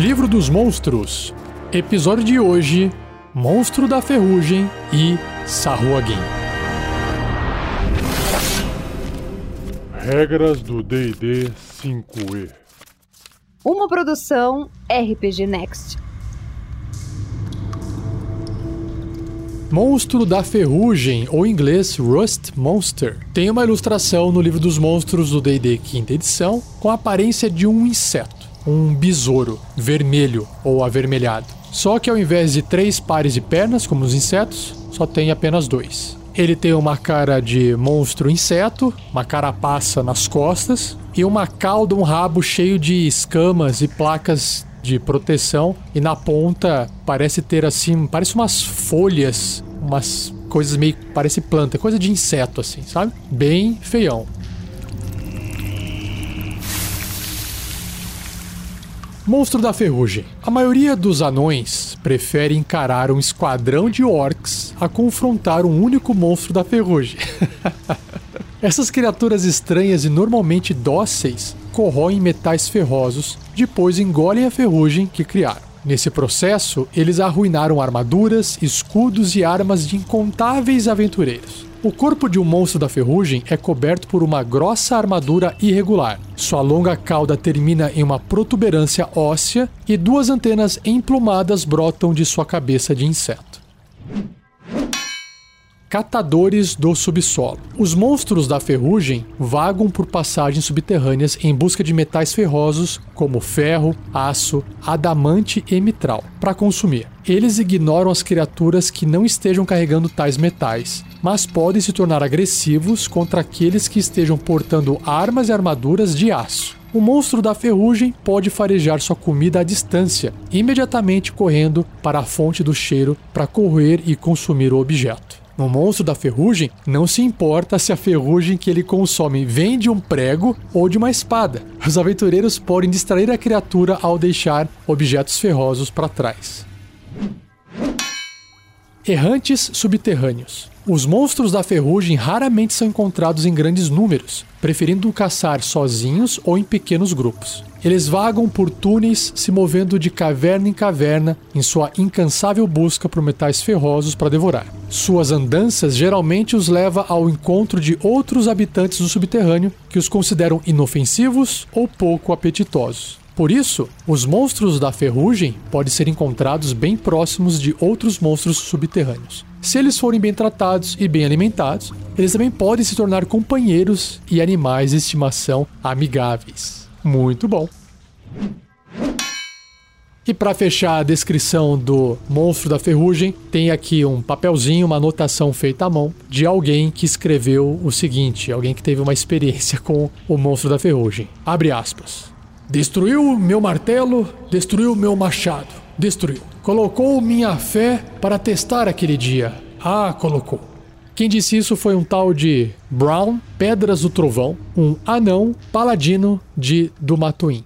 Livro dos Monstros. Episódio de hoje: Monstro da Ferrugem e Sahuagin. Regras do D&D 5e. Uma produção RPG Next. Monstro da Ferrugem, ou em inglês Rust Monster, tem uma ilustração no livro dos monstros do D&D quinta edição com a aparência de um inseto, um besouro vermelho ou avermelhado. Só que ao invés de três pares de pernas, como os insetos, só tem apenas dois. Ele tem uma cara de monstro inseto, uma carapaça nas costas e uma cauda, um rabo cheio de escamas e placas de proteção e na ponta parece ter assim, parece umas folhas, umas coisas meio parece planta, coisa de inseto assim, sabe? Bem feião. Monstro da Ferrugem. A maioria dos anões prefere encarar um esquadrão de orcs a confrontar um único monstro da ferrugem. Essas criaturas estranhas e normalmente dóceis corroem metais ferrosos, depois engolem a ferrugem que criaram. Nesse processo, eles arruinaram armaduras, escudos e armas de incontáveis aventureiros. O corpo de um monstro da ferrugem é coberto por uma grossa armadura irregular. Sua longa cauda termina em uma protuberância óssea e duas antenas emplumadas brotam de sua cabeça de inseto catadores do subsolo. Os monstros da ferrugem vagam por passagens subterrâneas em busca de metais ferrosos como ferro, aço, adamante e mitral para consumir. Eles ignoram as criaturas que não estejam carregando tais metais, mas podem se tornar agressivos contra aqueles que estejam portando armas e armaduras de aço. O monstro da ferrugem pode farejar sua comida à distância, imediatamente correndo para a fonte do cheiro para correr e consumir o objeto. No monstro da ferrugem, não se importa se a ferrugem que ele consome vem de um prego ou de uma espada. Os aventureiros podem distrair a criatura ao deixar objetos ferrosos para trás. Errantes subterrâneos. Os monstros da ferrugem raramente são encontrados em grandes números, preferindo caçar sozinhos ou em pequenos grupos. Eles vagam por túneis, se movendo de caverna em caverna em sua incansável busca por metais ferrosos para devorar. Suas andanças geralmente os leva ao encontro de outros habitantes do subterrâneo que os consideram inofensivos ou pouco apetitosos. Por isso, os monstros da ferrugem podem ser encontrados bem próximos de outros monstros subterrâneos. Se eles forem bem tratados e bem alimentados, eles também podem se tornar companheiros e animais de estimação amigáveis. Muito bom. E para fechar a descrição do monstro da ferrugem, tem aqui um papelzinho, uma anotação feita à mão de alguém que escreveu o seguinte, alguém que teve uma experiência com o monstro da ferrugem. Abre aspas. Destruiu meu martelo, destruiu meu machado, destruiu. Colocou minha fé para testar aquele dia. Ah, colocou. Quem disse isso foi um tal de Brown Pedras do Trovão, um anão paladino de Dumatuim.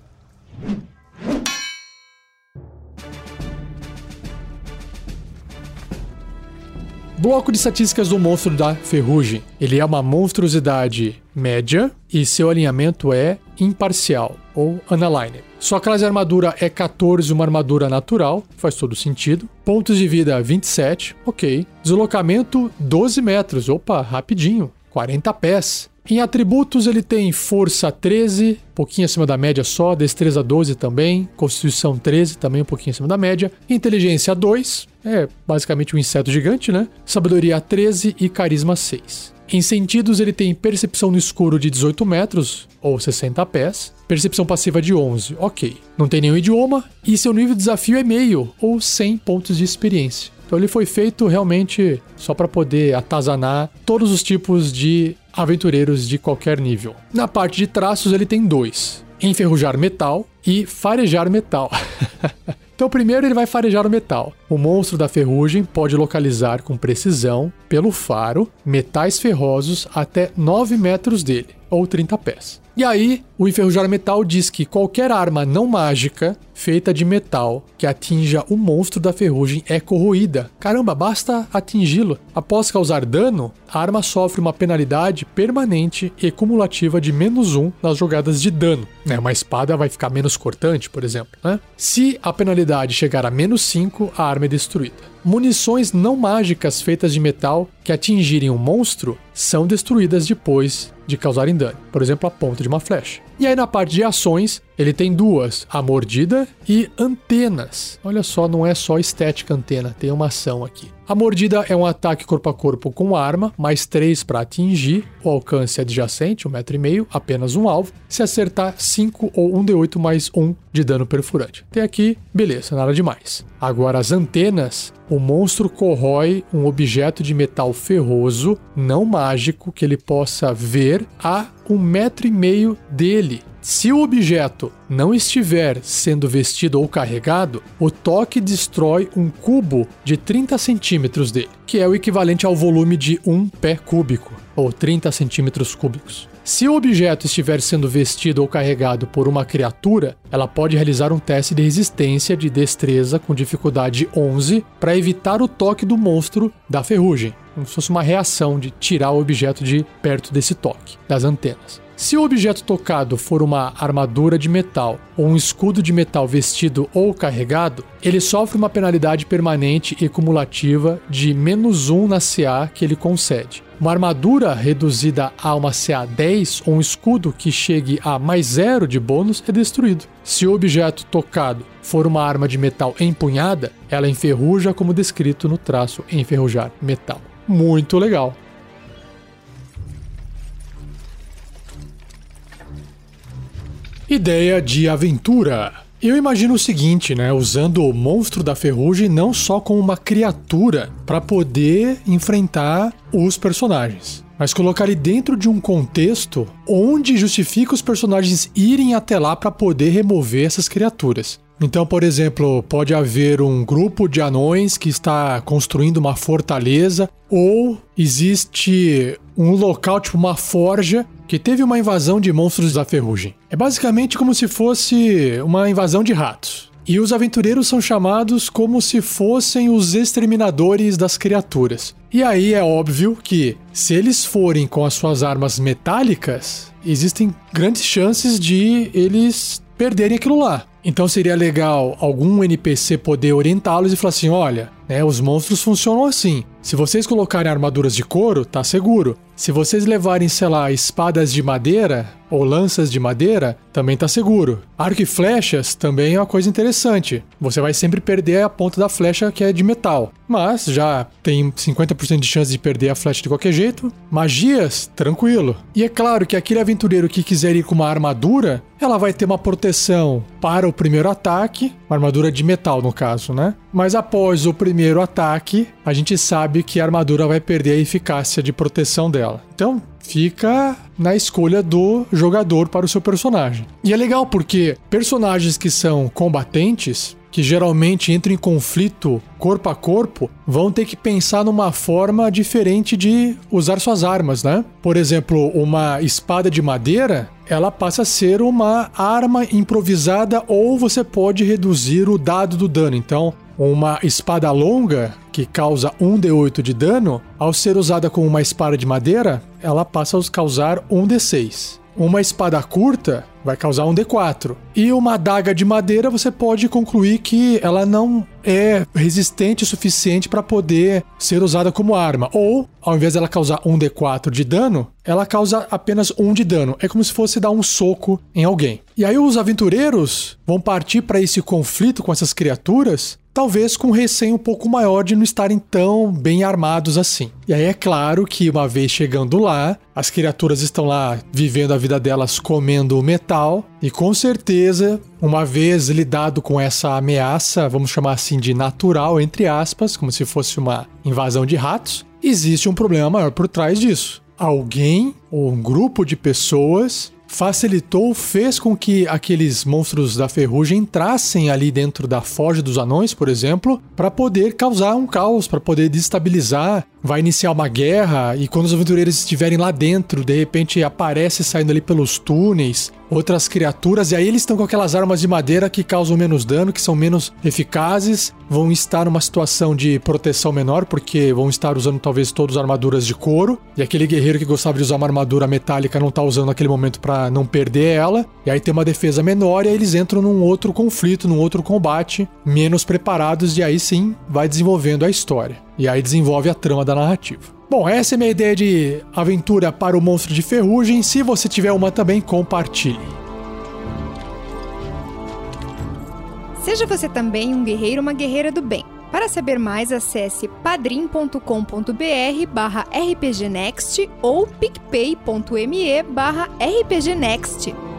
Bloco de estatísticas do monstro da ferrugem. Ele é uma monstruosidade média e seu alinhamento é imparcial ou unaligned. Sua classe armadura é 14, uma armadura natural, faz todo sentido. Pontos de vida 27, ok. Deslocamento 12 metros, opa, rapidinho. 40 pés. Em atributos, ele tem força 13, pouquinho acima da média só, destreza 12 também, constituição 13, também um pouquinho acima da média, inteligência 2, é basicamente um inseto gigante, né? Sabedoria 13 e carisma 6. Em sentidos, ele tem percepção no escuro de 18 metros, ou 60 pés, percepção passiva de 11, ok. Não tem nenhum idioma, e seu nível de desafio é meio, ou 100 pontos de experiência. Então ele foi feito realmente só para poder atazanar todos os tipos de aventureiros de qualquer nível. Na parte de traços, ele tem dois: enferrujar metal e farejar metal. Então, primeiro ele vai farejar o metal. O monstro da ferrugem pode localizar com precisão, pelo faro, metais ferrosos até 9 metros dele. Ou 30 pés. E aí, o enferrujar metal diz que qualquer arma não mágica feita de metal que atinja o monstro da ferrugem é corroída. Caramba, basta atingi-lo. Após causar dano, a arma sofre uma penalidade permanente e cumulativa de menos um nas jogadas de dano. Né? Uma espada vai ficar menos cortante, por exemplo. Né? Se a penalidade chegar a menos 5, a arma é destruída. Munições não mágicas feitas de metal que atingirem um monstro são destruídas depois de causarem dano, por exemplo, a ponta de uma flecha. E aí na parte de ações, ele tem duas, a mordida e antenas. Olha só, não é só estética antena, tem uma ação aqui. A mordida é um ataque corpo a corpo com arma, mais 3 para atingir, o alcance adjacente, 1,5m, um apenas um alvo. Se acertar, 5 ou 1d8 mais 1 de dano perfurante. Tem aqui, beleza, nada demais. Agora as antenas, o monstro corrói um objeto de metal ferroso, não mágico, que ele possa ver a um metro e meio dele. Se o objeto não estiver sendo vestido ou carregado, o toque destrói um cubo de 30 centímetros dele, que é o equivalente ao volume de um pé cúbico, ou 30 centímetros cúbicos. Se o objeto estiver sendo vestido ou carregado por uma criatura, ela pode realizar um teste de resistência de destreza com dificuldade 11 para evitar o toque do monstro da ferrugem, como se fosse uma reação de tirar o objeto de perto desse toque, das antenas. Se o objeto tocado for uma armadura de metal ou um escudo de metal vestido ou carregado, ele sofre uma penalidade permanente e cumulativa de menos 1 na CA que ele concede. Uma armadura reduzida a uma CA 10 ou um escudo que chegue a mais zero de bônus é destruído. Se o objeto tocado for uma arma de metal empunhada, ela enferruja como descrito no traço enferrujar metal. Muito legal. Ideia de aventura. Eu imagino o seguinte, né? Usando o monstro da ferrugem não só como uma criatura para poder enfrentar os personagens, mas colocar ele dentro de um contexto onde justifica os personagens irem até lá para poder remover essas criaturas. Então, por exemplo, pode haver um grupo de anões que está construindo uma fortaleza, ou existe um local, tipo uma forja, que teve uma invasão de monstros da ferrugem. É basicamente como se fosse uma invasão de ratos. E os aventureiros são chamados como se fossem os exterminadores das criaturas. E aí é óbvio que, se eles forem com as suas armas metálicas, existem grandes chances de eles perderem aquilo lá. Então seria legal algum NPC poder orientá-los e falar assim: olha, né, os monstros funcionam assim. Se vocês colocarem armaduras de couro, tá seguro. Se vocês levarem, sei lá, espadas de madeira ou lanças de madeira, também tá seguro. Arco e flechas também é uma coisa interessante. Você vai sempre perder a ponta da flecha que é de metal. Mas já tem 50% de chance de perder a flecha de qualquer jeito. Magias, tranquilo. E é claro que aquele aventureiro que quiser ir com uma armadura, ela vai ter uma proteção para o primeiro ataque, uma armadura de metal no caso, né? Mas após o primeiro ataque, a gente sabe que a armadura vai perder a eficácia de proteção dela. Então, fica na escolha do jogador para o seu personagem. E é legal porque personagens que são combatentes, que geralmente entram em conflito corpo a corpo, vão ter que pensar numa forma diferente de usar suas armas, né? Por exemplo, uma espada de madeira, ela passa a ser uma arma improvisada ou você pode reduzir o dado do dano. Então, uma espada longa, que causa 1d8 de dano, ao ser usada com uma espada de madeira, ela passa a causar 1d6. Uma espada curta vai causar um D4. E uma adaga de madeira você pode concluir que ela não é resistente o suficiente para poder ser usada como arma. Ou, ao invés dela causar um D4 de dano, ela causa apenas um de dano. É como se fosse dar um soco em alguém. E aí os aventureiros vão partir para esse conflito com essas criaturas talvez com receio um pouco maior de não estarem tão bem armados assim. E aí é claro que uma vez chegando lá, as criaturas estão lá vivendo a vida delas comendo metal e com certeza, uma vez lidado com essa ameaça, vamos chamar assim de natural entre aspas, como se fosse uma invasão de ratos, existe um problema maior por trás disso. Alguém ou um grupo de pessoas facilitou, fez com que aqueles monstros da ferrugem entrassem ali dentro da forja dos anões, por exemplo, para poder causar um caos, para poder destabilizar vai iniciar uma guerra e quando os aventureiros estiverem lá dentro, de repente aparece saindo ali pelos túneis outras criaturas, e aí eles estão com aquelas armas de madeira que causam menos dano, que são menos eficazes, vão estar numa situação de proteção menor, porque vão estar usando talvez todas armaduras de couro, e aquele guerreiro que gostava de usar uma armadura metálica não tá usando naquele momento para não perder ela, e aí tem uma defesa menor, e aí eles entram num outro conflito, num outro combate, menos preparados, e aí sim vai desenvolvendo a história. E aí desenvolve a trama da narrativa. Bom, essa é minha ideia de aventura para o monstro de ferrugem. Se você tiver uma também, compartilhe. Seja você também um guerreiro ou uma guerreira do bem. Para saber mais, acesse padrim.com.br barra rpgnext ou picpay.me barra rpgnext.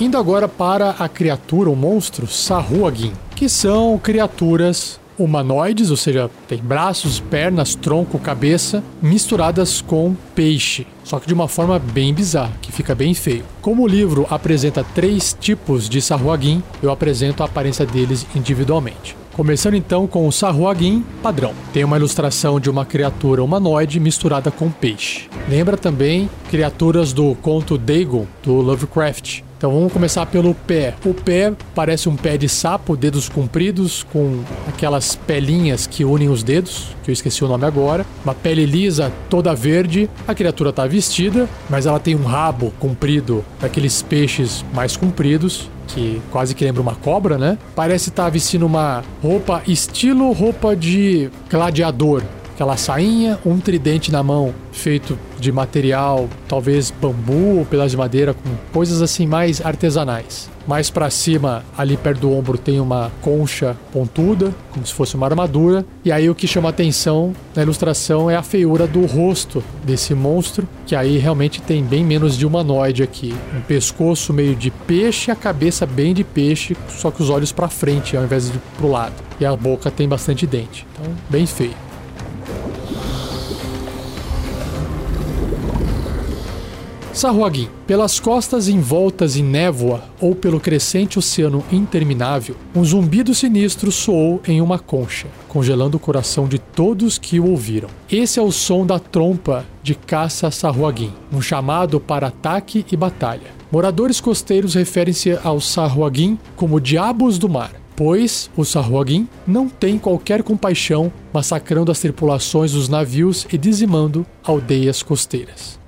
Indo agora para a criatura, o monstro Sahuagin, que são criaturas humanoides, ou seja, tem braços, pernas, tronco, cabeça, misturadas com peixe, só que de uma forma bem bizarra, que fica bem feio. Como o livro apresenta três tipos de Sahuagin, eu apresento a aparência deles individualmente. Começando então com o Sahuagin padrão. Tem uma ilustração de uma criatura humanoide misturada com peixe. Lembra também criaturas do conto Dagon, do Lovecraft, então vamos começar pelo pé. O pé parece um pé de sapo, dedos compridos, com aquelas pelinhas que unem os dedos, que eu esqueci o nome agora. Uma pele lisa, toda verde. A criatura está vestida, mas ela tem um rabo comprido, daqueles peixes mais compridos, que quase que lembra uma cobra, né? Parece estar tá vestindo uma roupa estilo roupa de gladiador, aquela sainha, um tridente na mão feito de material, talvez bambu ou pedaço de madeira, com coisas assim mais artesanais. Mais para cima, ali perto do ombro, tem uma concha pontuda, como se fosse uma armadura. E aí o que chama atenção na ilustração é a feiura do rosto desse monstro, que aí realmente tem bem menos de humanoide aqui. Um pescoço meio de peixe, a cabeça bem de peixe, só que os olhos para frente ao invés de pro lado. E a boca tem bastante dente. Então, bem feio. Sahuagin, pelas costas envoltas em névoa ou pelo crescente oceano interminável, um zumbido sinistro soou em uma concha, congelando o coração de todos que o ouviram. Esse é o som da trompa de caça Sahuagin, um chamado para ataque e batalha. Moradores costeiros referem-se aos Sahuagin como diabos do mar, pois o Sahuagin não tem qualquer compaixão, massacrando as tripulações dos navios e dizimando aldeias costeiras.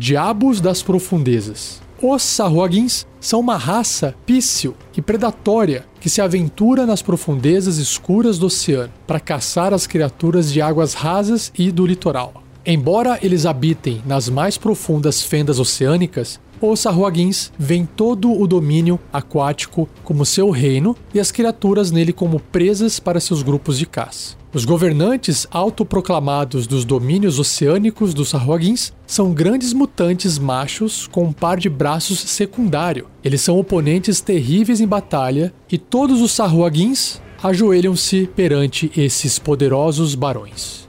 Diabos das Profundezas. Os Sahuagins são uma raça pício e predatória que se aventura nas profundezas escuras do oceano para caçar as criaturas de águas rasas e do litoral. Embora eles habitem nas mais profundas fendas oceânicas, os Sahuagins veem todo o domínio aquático como seu reino e as criaturas nele como presas para seus grupos de caça. Os governantes autoproclamados dos domínios oceânicos dos Sahuagins são grandes mutantes machos com um par de braços secundário. Eles são oponentes terríveis em batalha e todos os Sahuagins ajoelham-se perante esses poderosos barões.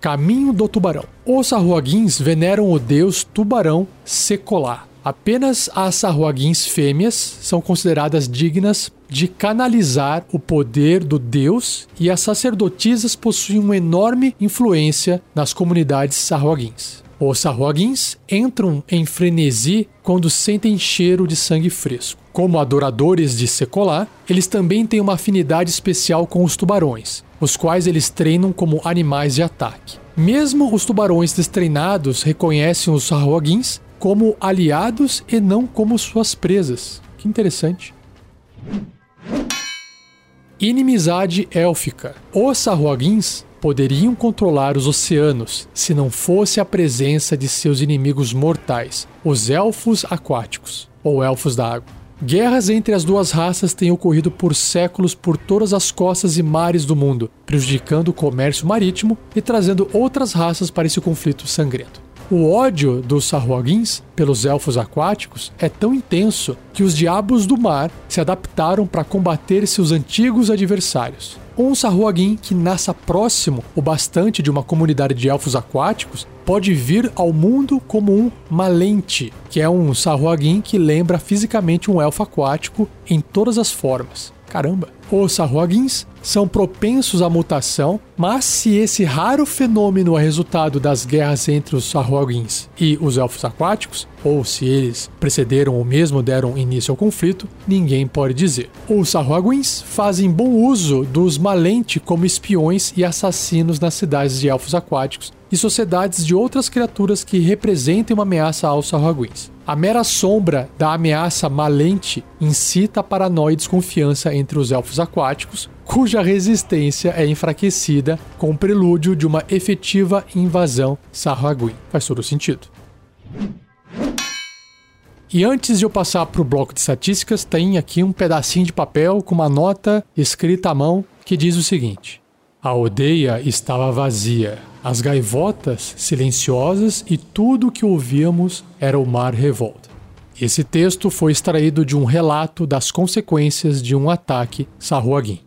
Caminho do Tubarão. Os Sahuagins veneram o deus Tubarão Secolá. Apenas as Sahuagins fêmeas são consideradas dignas de canalizar o poder do Deus e as sacerdotisas possuem uma enorme influência nas comunidades sarruaguins. Os sarruaguins entram em frenesi quando sentem cheiro de sangue fresco. Como adoradores de Secolá, eles também têm uma afinidade especial com os tubarões, os quais eles treinam como animais de ataque. Mesmo os tubarões destreinados reconhecem os sarruaguins como aliados e não como suas presas. Que interessante. Inimizade élfica. Os Sahuagins poderiam controlar os oceanos se não fosse a presença de seus inimigos mortais, os elfos aquáticos, ou elfos da água. Guerras entre as duas raças têm ocorrido por séculos por todas as costas e mares do mundo, prejudicando o comércio marítimo e trazendo outras raças para esse conflito sangrento. O ódio dos Sahuagins pelos elfos aquáticos é tão intenso que os diabos do mar se adaptaram para combater seus antigos adversários. um Sahuagin que nasça próximo o bastante de uma comunidade de elfos aquáticos pode vir ao mundo como um Malente, que é um Sahuagin que lembra fisicamente um elfo aquático em todas as formas. Caramba! Os Sahuagins são propensos à mutação, mas se esse raro fenômeno é resultado das guerras entre os Sahuagins e os elfos aquáticos, ou se eles precederam ou mesmo deram início ao conflito, ninguém pode dizer. Os Sahuagins fazem bom uso dos Malente como espiões e assassinos nas cidades de elfos aquáticos e sociedades de outras criaturas que representem uma ameaça aos Sahuagins. A mera sombra da ameaça malente incita a paranoia e desconfiança entre os elfos aquáticos, cuja resistência é enfraquecida com o prelúdio de uma efetiva invasão Sahuagin. Faz todo sentido. E antes de eu passar para o bloco de estatísticas, tem aqui um pedacinho de papel com uma nota escrita à mão que diz o seguinte: A aldeia estava vazia, as gaivotas silenciosas e tudo o que ouvíamos era o mar revolta. Esse texto foi extraído de um relato das consequências de um ataque Sahuagin.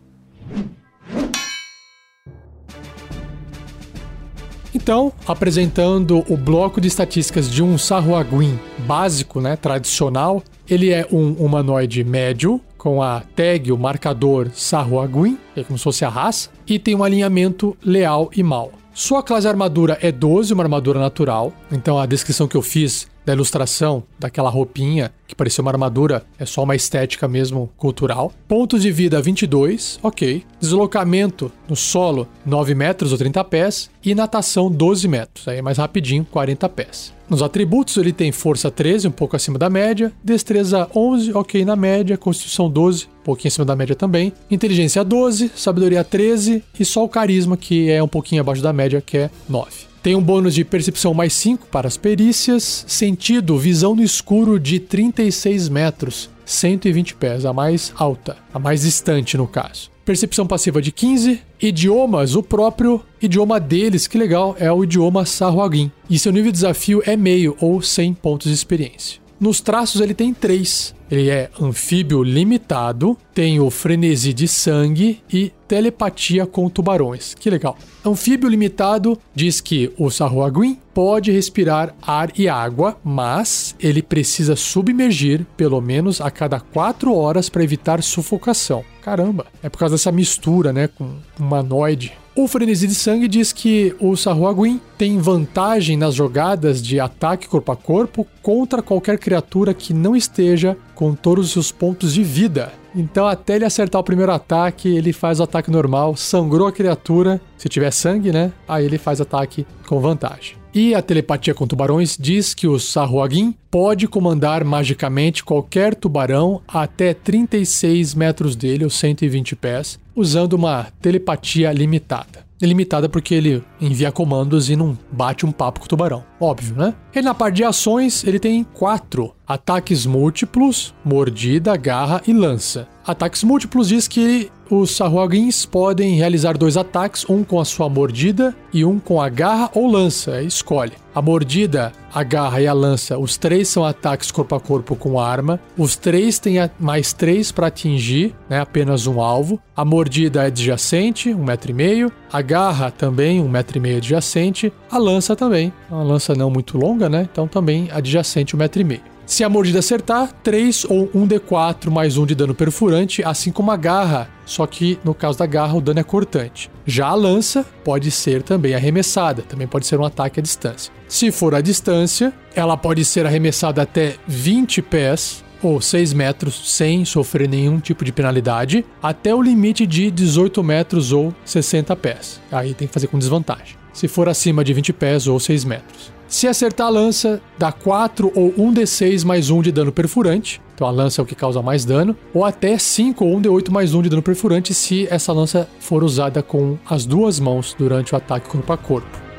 Então, apresentando o bloco de estatísticas de um Sahuagin básico, né, tradicional, ele é um humanoide médio, com a tag, o marcador Sahuagin, que é como se fosse a raça, e tem um alinhamento leal e mal. Sua classe armadura é 12, uma armadura natural. Então a descrição que eu fiz da ilustração daquela roupinha que parecia uma armadura, é só uma estética mesmo cultural. Pontos de vida 22, ok. Deslocamento no solo 9 metros ou 30 pés e natação 12 metros, aí é mais rapidinho 40 pés. Nos atributos ele tem força 13, um pouco acima da média, destreza 11, ok na média, constituição 12, um pouquinho acima da média também, inteligência 12, sabedoria 13 e só o carisma que é um pouquinho abaixo da média, que é 9. Tem um bônus de percepção mais 5 para as perícias, sentido, visão no escuro de 36 metros, 120 pés, a mais alta, a mais distante no caso. Percepção passiva de 15, idiomas, o próprio idioma deles, que legal, é o idioma Sahuagin. E seu nível de desafio é meio ou 100 pontos de experiência. Nos traços ele tem três. Ele é anfíbio limitado, tem o frenesi de sangue e telepatia com tubarões. Que legal. Anfíbio limitado diz que o Sahuagin pode respirar ar e água, mas ele precisa submergir pelo menos a cada 4 horas para evitar sufocação. Caramba, é por causa dessa mistura, né, com humanoide. O frenesi de sangue diz que o Sahuagin tem vantagem nas jogadas de ataque corpo a corpo contra qualquer criatura que não esteja com todos os seus pontos de vida. Então, até ele acertar o primeiro ataque, ele faz o ataque normal, sangrou a criatura, se tiver sangue, né? Aí ele faz ataque com vantagem. E a telepatia com tubarões diz que o Sahuagin pode comandar magicamente qualquer tubarão até 36 metros dele, ou 120 pés, usando uma telepatia limitada. Limitada porque ele envia comandos e não bate um papo com o tubarão. Óbvio, né? E na parte de ações, ele tem quatro ataques múltiplos, mordida, garra e lança. Ataques múltiplos diz que os Sahuagins podem realizar dois ataques, um com a sua mordida e um com a garra ou lança, escolhe. A mordida, a garra e a lança, os três são ataques corpo a corpo com arma. Os três têm mais três para atingir, né, apenas um alvo. A mordida é adjacente, um metro e meio. A garra também, um metro e meio adjacente. A lança também, uma lança não muito longa, né? Então também adjacente, um metro e meio. Se a mordida acertar, 3 ou 1d4 mais 1 de dano perfurante, assim como a garra, só que no caso da garra o dano é cortante. Já a lança pode ser também arremessada, também pode ser um ataque à distância. Se for à distância, ela pode ser arremessada até 20 pés ou 6 metros sem sofrer nenhum tipo de penalidade, até o limite de 18 metros ou 60 pés. Aí tem que fazer com desvantagem. Se for acima de 20 pés ou 6 metros. Se acertar a lança, dá 4 ou 1d6 mais 1 de dano perfurante. Então a lança é o que causa mais dano. Ou até 5 ou 1d8 mais 1 de dano perfurante se essa lança for usada com as duas mãos durante o ataque corpo a corpo.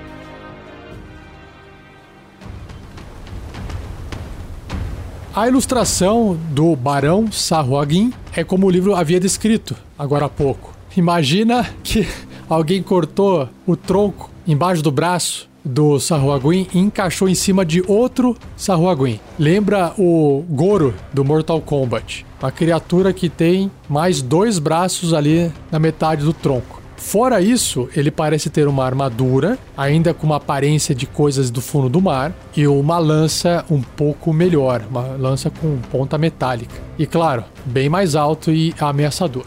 A ilustração do Barão Sahuagin é como o livro havia descrito agora há pouco. Imagina que alguém cortou o tronco embaixo do braço do Sahuagin e encaixou em cima de outro Sahuagin. Lembra o Goro do Mortal Kombat. Uma criatura que tem mais dois braços ali na metade do tronco. Fora isso, ele parece ter uma armadura, ainda com uma aparência de coisas do fundo do mar, e uma lança um pouco melhor, uma lança com ponta metálica. E claro, bem mais alto e ameaçador.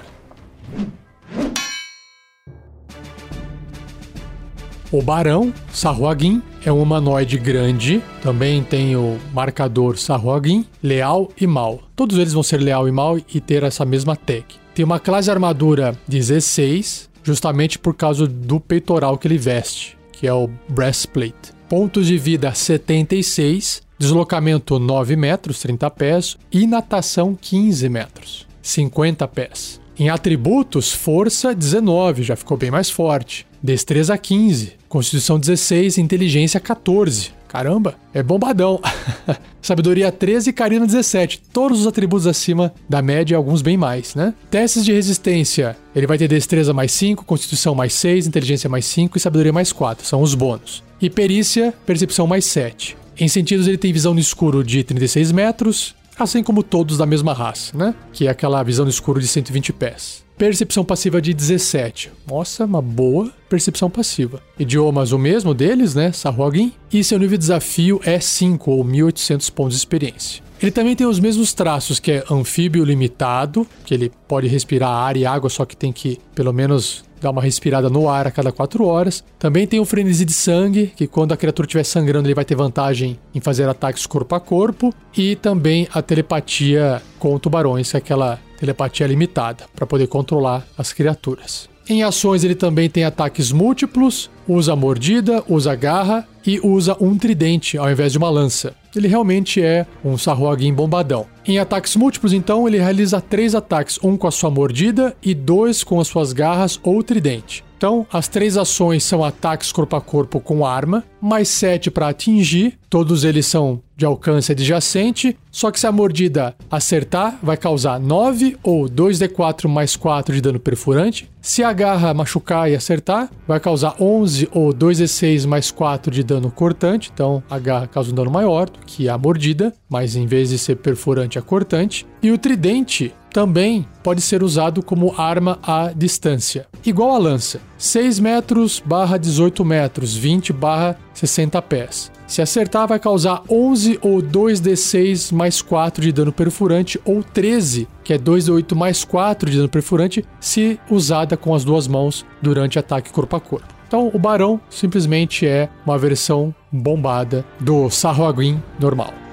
O Barão Sarhuagin é um humanoide grande, também tem o marcador Sarhuagin, leal e mal. Todos eles vão ser leal e mal e ter essa mesma tag. Tem uma classe armadura 16, justamente por causa do peitoral que ele veste, que é o breastplate. Pontos de vida 76, deslocamento 9 metros, 30 pés, e natação 15 metros, 50 pés. Em atributos, força 19, já ficou bem mais forte. Destreza 15, Constituição 16, Inteligência 14. Caramba, é bombadão. Sabedoria 13 e Carisma 17. Todos os atributos acima da média e alguns bem mais, né? Testes de resistência. Ele vai ter destreza mais 5, constituição mais 6, inteligência mais 5 e sabedoria mais 4. São os bônus. E perícia, percepção mais 7. Em sentidos, ele tem visão no escuro de 36 metros, assim como todos da mesma raça, né? Que é aquela visão no escuro de 120 pés. Percepção passiva de 17. Nossa, uma boa percepção passiva. Idiomas o mesmo deles, né? Sarhuagin. E seu nível de desafio é 5 ou 1800 pontos de experiência. Ele também tem os mesmos traços, que é anfíbio limitado, que ele pode respirar ar e água, só que tem que pelo menos dar uma respirada no ar a cada 4 horas. Também tem o frenesi de sangue, que quando a criatura estiver sangrando, ele vai ter vantagem em fazer ataques corpo a corpo. E também a telepatia com tubarões, que é aquela telepatia limitada, para poder controlar as criaturas. Em ações, ele também tem ataques múltiplos, usa mordida, usa garra e usa um tridente ao invés de uma lança. Ele realmente é um Sahuagin bombadão. Em ataques múltiplos, então, ele realiza três ataques: um com a sua mordida e dois com as suas garras ou tridente. Então, as três ações são ataques corpo a corpo com arma, mais 7 para atingir, todos eles são de alcance adjacente, só que se a mordida acertar, vai causar 9 ou 2d4 mais 4 de dano perfurante. Se a garra machucar e acertar, vai causar 11 ou 2d6 mais 4 de dano cortante, então a garra causa um dano maior do que a mordida, mas em vez de ser perfurante é cortante. E o tridente também pode ser usado como arma à distância, igual a lança, 6 metros barra 18 metros, 20 barra 60 pés. Se acertar, vai causar 11 ou 2d6 mais 4 de dano perfurante, ou 13, que é 2d8 mais 4 de dano perfurante, se usada com as duas mãos durante ataque corpo a corpo. Então, o Barão simplesmente é uma versão bombada do Sarroaguin normal.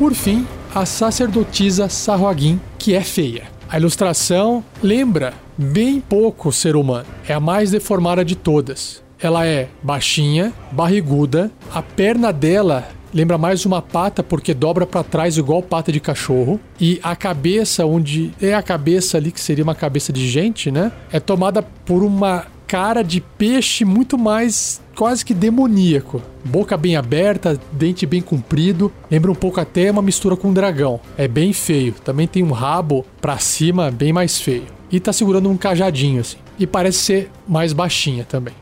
Por fim, a sacerdotisa Sarroagin, que é feia. A ilustração lembra bem pouco o ser humano. É a mais deformada de todas. Ela é baixinha, barriguda, a perna dela lembra mais uma pata porque dobra para trás igual pata de cachorro e a cabeça onde é a cabeça ali que seria uma cabeça de gente, né? É tomada por uma cara de peixe muito mais quase que demoníaco. Boca bem aberta, dente bem comprido, lembra um pouco até uma mistura com um dragão. É bem feio. Também tem um rabo para cima bem mais feio. E tá segurando um cajadinho assim. E parece ser mais baixinha também.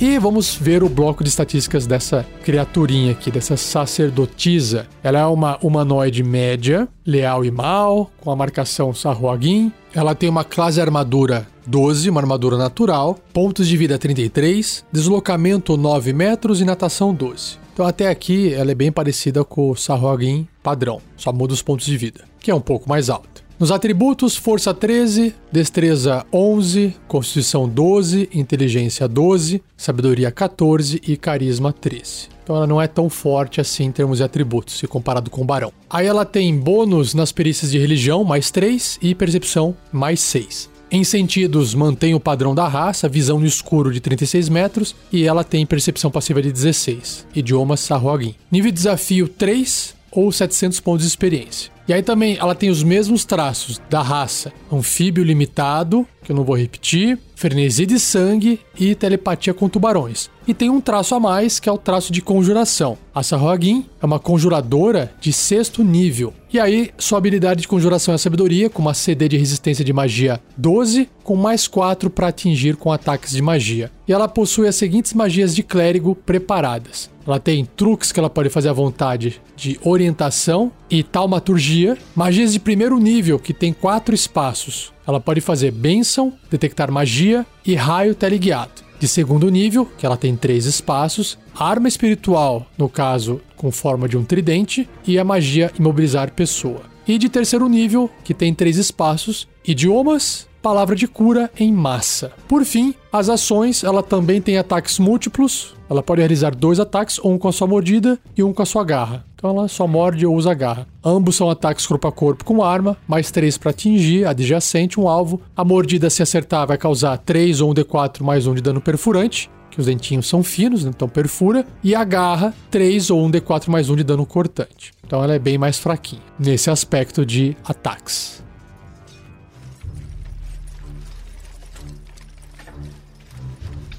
E vamos ver o bloco de estatísticas dessa criaturinha aqui, dessa sacerdotisa. Ela é uma humanoide média, leal e mal, com a marcação Sarhuagin. Ela tem uma classe armadura 12, uma armadura natural, pontos de vida 33, deslocamento 9 metros e natação 12. Então até aqui ela é bem parecida com o Sarhuagin padrão, só muda os pontos de vida, que é um pouco mais alto. Nos atributos, força 13, destreza 11, constituição 12, inteligência 12, sabedoria 14 e carisma 13. Então ela não é tão forte assim em termos de atributos, se comparado com o Barão. Aí ela tem bônus nas perícias de religião, mais 3, e percepção, mais 6. Em sentidos, mantém o padrão da raça, visão no escuro de 36 metros, e ela tem percepção passiva de 16. Idiomas Sarroagin. Nível de desafio 3 ou 700 pontos de experiência. E aí também ela tem os mesmos traços da raça anfíbio limitado, que eu não vou repetir, frenesi de sangue e telepatia com tubarões. E tem um traço a mais, que é o traço de conjuração. A Sahuagin é uma conjuradora de sexto nível. E aí, sua habilidade de conjuração é sabedoria, com uma CD de resistência de magia 12, com mais 4 para atingir com ataques de magia. E ela possui as seguintes magias de clérigo preparadas. Ela tem truques que ela pode fazer à vontade de orientação e taumaturgia, magias de primeiro nível que tem quatro espaços. Ela pode fazer bênção, detectar magia e raio teleguiado. De segundo nível, que ela tem três espaços, arma espiritual, no caso com forma de um tridente, e a magia imobilizar pessoa. E de terceiro nível, que tem três espaços, idiomas, palavra de cura em massa. Por fim, as ações, ela também tem ataques múltiplos. Ela pode realizar dois ataques, um com a sua mordida e um com a sua garra. Então ela só morde ou usa garra. Ambos são ataques corpo a corpo com arma, mais três para atingir adjacente um alvo. A mordida, se acertar, vai causar 3 ou um D4 mais um de dano perfurante que os dentinhos são finos, então perfura, e a garra 3 ou um D4 mais um de dano cortante. Então ela é bem mais fraquinha nesse aspecto de ataques.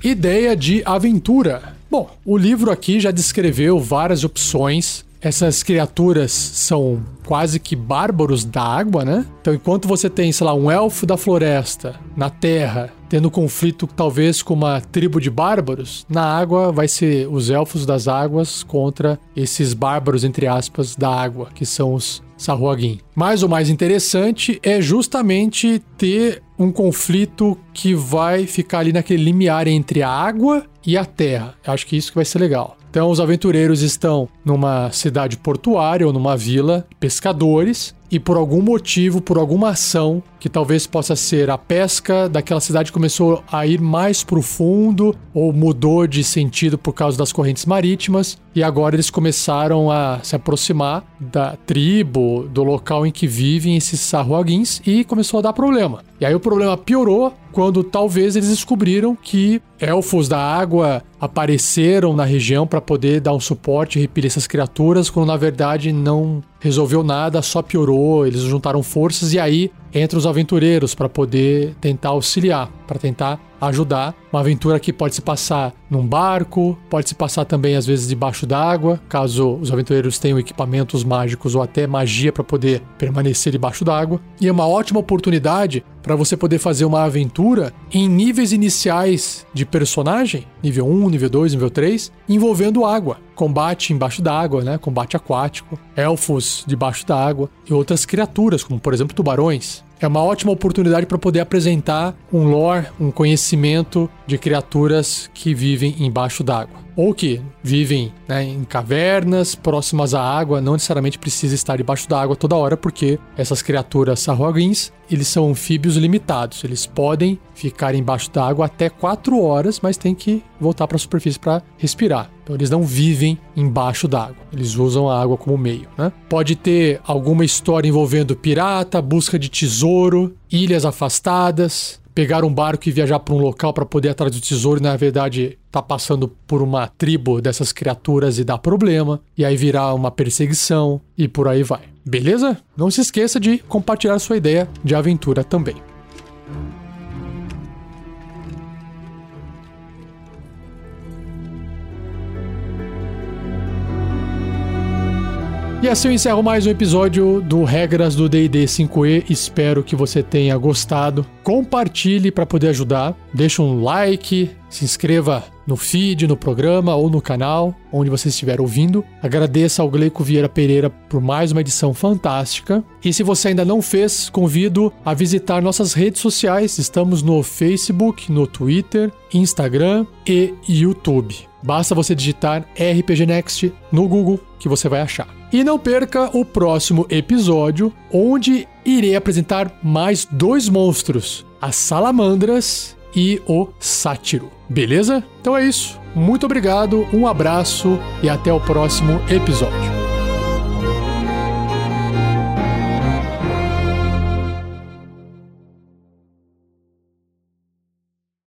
Ideia de aventura. Bom, o livro aqui já descreveu várias opções. Essas criaturas são quase que bárbaros da água, né? Então, enquanto você tem, sei lá, um elfo da floresta na terra, tendo conflito talvez com uma tribo de bárbaros, na água vai ser os elfos das águas contra esses bárbaros, entre aspas, da água, que são os Sahuagin. Mas o mais interessante é justamente ter um conflito que vai ficar ali naquele limiar entre a água e a terra. Eu acho que isso que vai ser legal. Então, os aventureiros estão numa cidade portuária ou numa vila, pescadores, e por algum motivo, por alguma ação, que talvez possa ser a pesca daquela cidade começou a ir mais profundo ou mudou de sentido por causa das correntes marítimas, e agora eles começaram a se aproximar da tribo, do local em que vivem esses sarruaguins e começou a dar problema. E aí o problema piorou quando talvez eles descobriram que elfos da água apareceram na região para poder dar um suporte e repelir essas criaturas, quando na verdade não resolveu nada, só piorou. Eles juntaram forças e aí entra os aventureiros para poder tentar auxiliar, para tentar ajudar. Uma aventura que pode se passar num barco, pode se passar também às vezes debaixo d'água, caso os aventureiros tenham equipamentos mágicos ou até magia para poder permanecer debaixo d'água. E é uma ótima oportunidade para você poder fazer uma aventura em níveis iniciais de personagem, nível 1, nível 2, nível 3, envolvendo água. Combate embaixo d'água, né? Combate aquático, elfos debaixo d'água e outras criaturas, como por exemplo tubarões. É uma ótima oportunidade para poder apresentar um lore, um conhecimento de criaturas que vivem embaixo d'água. Ou que vivem né, em cavernas, próximas à água, não necessariamente precisa estar debaixo da água toda hora, porque essas criaturas sarroguins, eles são anfíbios limitados. Eles podem ficar embaixo da água até 4 horas, mas tem que voltar para a superfície para respirar. Então eles não vivem embaixo d'água. Eles usam a água como meio, né? Pode ter alguma história envolvendo pirata, busca de tesouro, ilhas afastadas, pegar um barco e viajar para um local para poder ir atrás do tesouro e na verdade tá passando por uma tribo dessas criaturas e dá problema, e aí virar uma perseguição e por aí vai. Beleza? Não se esqueça de compartilhar sua ideia de aventura também. E assim eu encerro mais um episódio do Regras do D&D 5e. Espero que você tenha gostado. Compartilhe para poder ajudar. Deixa um like, se inscreva no feed, no programa ou no canal, onde você estiver ouvindo. Agradeça ao Gleico Vieira Pereira por mais uma edição fantástica. E se você ainda não fez, convido a visitar nossas redes sociais. Estamos no Facebook, no Twitter, Instagram e YouTube. Basta você digitar RPG Next no Google que você vai achar. E não perca o próximo episódio, onde irei apresentar mais dois monstros: as salamandras e o sátiro. Beleza? Então é isso. Muito obrigado, um abraço e até o próximo episódio.